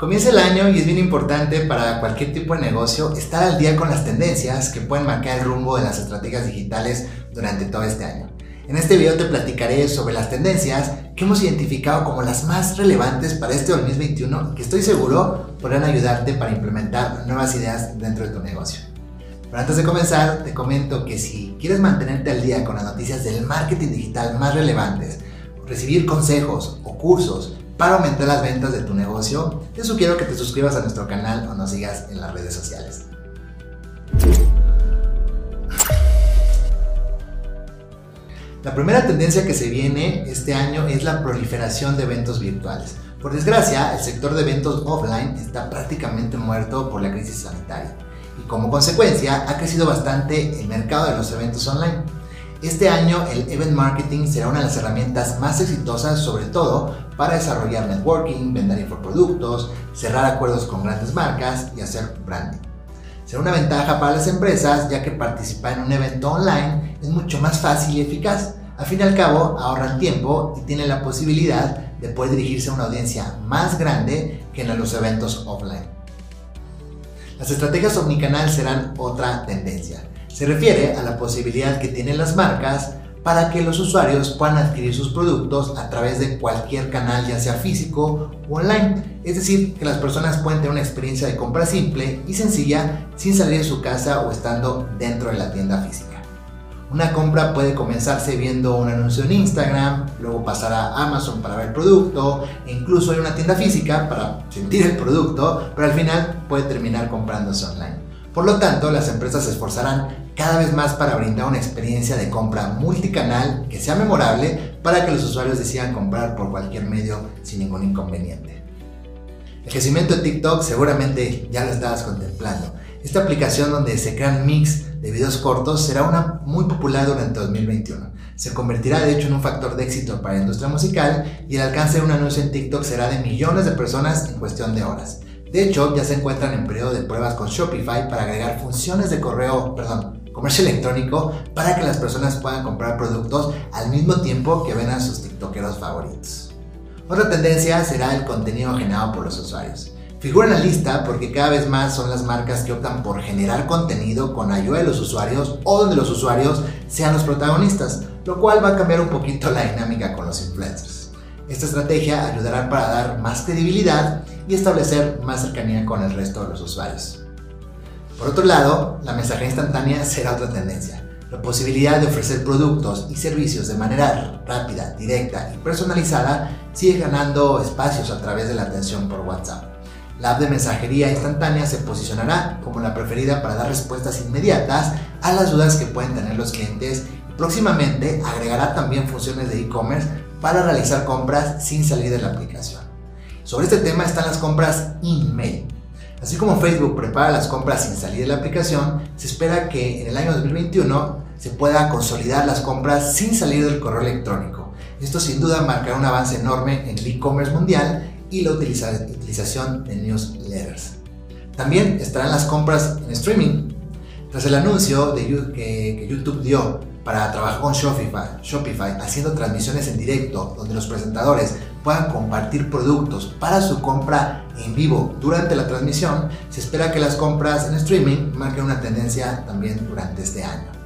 Comienza el año y es bien importante para cualquier tipo de negocio estar al día con las tendencias que pueden marcar el rumbo de las estrategias digitales durante todo este año. En este video te platicaré sobre las tendencias que hemos identificado como las más relevantes para este 2021 y que estoy seguro podrán ayudarte para implementar nuevas ideas dentro de tu negocio. Pero antes de comenzar, te comento que si quieres mantenerte al día con las noticias del marketing digital más relevantes, recibir consejos o cursos para aumentar las ventas de tu negocio, te sugiero que te suscribas a nuestro canal o nos sigas en las redes sociales. La primera tendencia que se viene este año es la proliferación de eventos virtuales. Por desgracia, el sector de eventos offline está prácticamente muerto por la crisis sanitaria y como consecuencia ha crecido bastante el mercado de los eventos online. Este año el Event Marketing será una de las herramientas más exitosas, sobre todo para desarrollar networking, vender infoproductos, cerrar acuerdos con grandes marcas y hacer branding. Será una ventaja para las empresas ya que participar en un evento online es mucho más fácil y eficaz. Al fin y al cabo ahorran tiempo y tienen la posibilidad de poder dirigirse a una audiencia más grande que en los eventos offline. Las estrategias omnicanal serán otra tendencia. Se refiere a la posibilidad que tienen las marcas para que los usuarios puedan adquirir sus productos a través de cualquier canal, ya sea físico o online. Es decir, que las personas pueden tener una experiencia de compra simple y sencilla sin salir de su casa o estando dentro de la tienda física. Una compra puede comenzarse viendo un anuncio en Instagram, luego pasar a Amazon para ver el producto, e incluso en una tienda física para sentir el producto, pero al final puede terminar comprándose online. Por lo tanto, las empresas se esforzarán cada vez más para brindar una experiencia de compra multicanal que sea memorable para que los usuarios decidan comprar por cualquier medio sin ningún inconveniente. El crecimiento de TikTok seguramente ya lo estabas contemplando. Esta aplicación donde se crean mix de videos cortos será una muy popular durante 2021. Se convertirá de hecho en un factor de éxito para la industria musical y el alcance de un anuncio en TikTok será de millones de personas en cuestión de horas. De hecho, ya se encuentran en periodo de pruebas con Shopify para agregar funciones de correo, perdón, comercio electrónico para que las personas puedan comprar productos al mismo tiempo que ven a sus TikTokeros favoritos. Otra tendencia será el contenido generado por los usuarios. Figura en la lista porque cada vez más son las marcas que optan por generar contenido con ayuda de los usuarios o donde los usuarios sean los protagonistas, lo cual va a cambiar un poquito la dinámica con los influencers. Esta estrategia ayudará para dar más credibilidad y establecer más cercanía con el resto de los usuarios. Por otro lado, la mensajería instantánea será otra tendencia. La posibilidad de ofrecer productos y servicios de manera rápida, directa y personalizada sigue ganando espacios a través de la atención por WhatsApp. La app de mensajería instantánea se posicionará como la preferida para dar respuestas inmediatas a las dudas que pueden tener los clientes y próximamente agregará también funciones de e-commerce para realizar compras sin salir de la aplicación. Sobre este tema están las compras in-mail. Así como Facebook prepara las compras sin salir de la aplicación, se espera que en el año 2021 se pueda consolidar las compras sin salir del correo electrónico. Esto sin duda marcará un avance enorme en el e-commerce mundial y la utilización de newsletters. También estarán las compras en streaming. Tras el anuncio de que YouTube dio para trabajar con Shopify, Shopify haciendo transmisiones en directo donde los presentadores puedan compartir productos para su compra en vivo durante la transmisión, se espera que las compras en streaming marquen una tendencia también durante este año.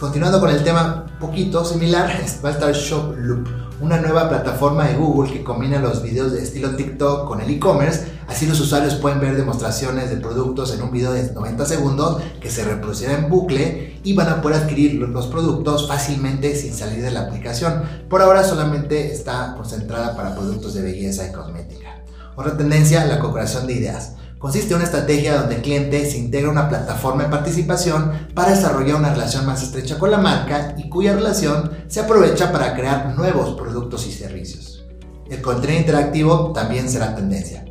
Continuando con el tema poquito similar, va a estar ShopLoop, una nueva plataforma de Google que combina los videos de estilo TikTok con el e-commerce. Así los usuarios pueden ver demostraciones de productos en un video de 90 segundos que se reproducirá en bucle y van a poder adquirir los productos fácilmente sin salir de la aplicación. Por ahora solamente está concentrada para productos de belleza y cosmética. Otra tendencia, la cooperación de ideas. Consiste en una estrategia donde el cliente se integra a una plataforma de participación para desarrollar una relación más estrecha con la marca y cuya relación se aprovecha para crear nuevos productos y servicios. El contenido interactivo también será tendencia.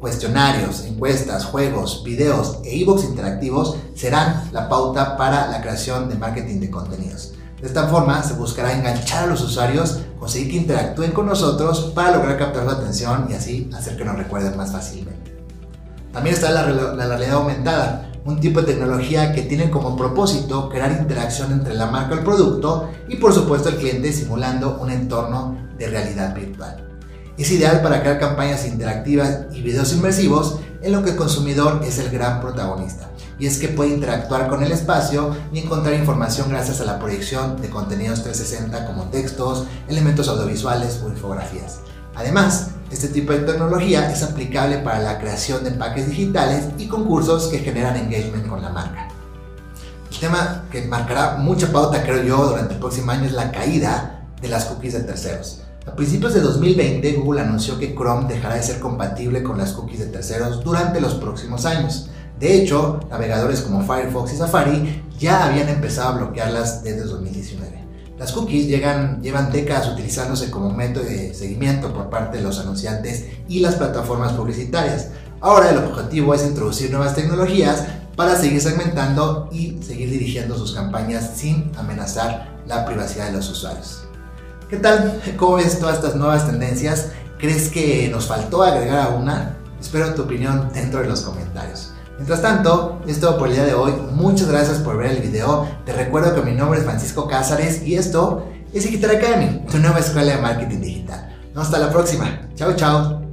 Cuestionarios, encuestas, juegos, videos e ebooks interactivos serán la pauta para la creación de marketing de contenidos. De esta forma se buscará enganchar a los usuarios, conseguir que interactúen con nosotros para lograr captar su atención y así hacer que nos recuerden más fácilmente. También está la, realidad aumentada, un tipo de tecnología que tiene como propósito crear interacción entre la marca el producto y por supuesto el cliente simulando un entorno de realidad virtual. Es ideal para crear campañas interactivas y videos inmersivos en lo que el consumidor es el gran protagonista. Y es que puede interactuar con el espacio y encontrar información gracias a la proyección de contenidos 360 como textos, elementos audiovisuales o infografías. Además, este tipo de tecnología es aplicable para la creación de empaques digitales y concursos que generan engagement con la marca. El tema que marcará mucha pauta, creo yo, durante el próximo año es la caída de las cookies de terceros. A principios de 2020, Google anunció que Chrome dejará de ser compatible con las cookies de terceros durante los próximos años. De hecho, navegadores como Firefox y Safari ya habían empezado a bloquearlas desde 2019. Las cookies llevan décadas utilizándose como método de seguimiento por parte de los anunciantes y las plataformas publicitarias. Ahora el objetivo es introducir nuevas tecnologías para seguir segmentando y seguir dirigiendo sus campañas sin amenazar la privacidad de los usuarios. ¿Qué tal? ¿Cómo ves todas estas nuevas tendencias? ¿Crees que nos faltó agregar a una? Espero tu opinión dentro de los comentarios. Mientras tanto, es todo por el día de hoy. Muchas gracias por ver el video. Te recuerdo que mi nombre es Francisco Cázares y esto es Digital Academy, tu nueva escuela de marketing digital. Hasta la próxima. Chao, chao.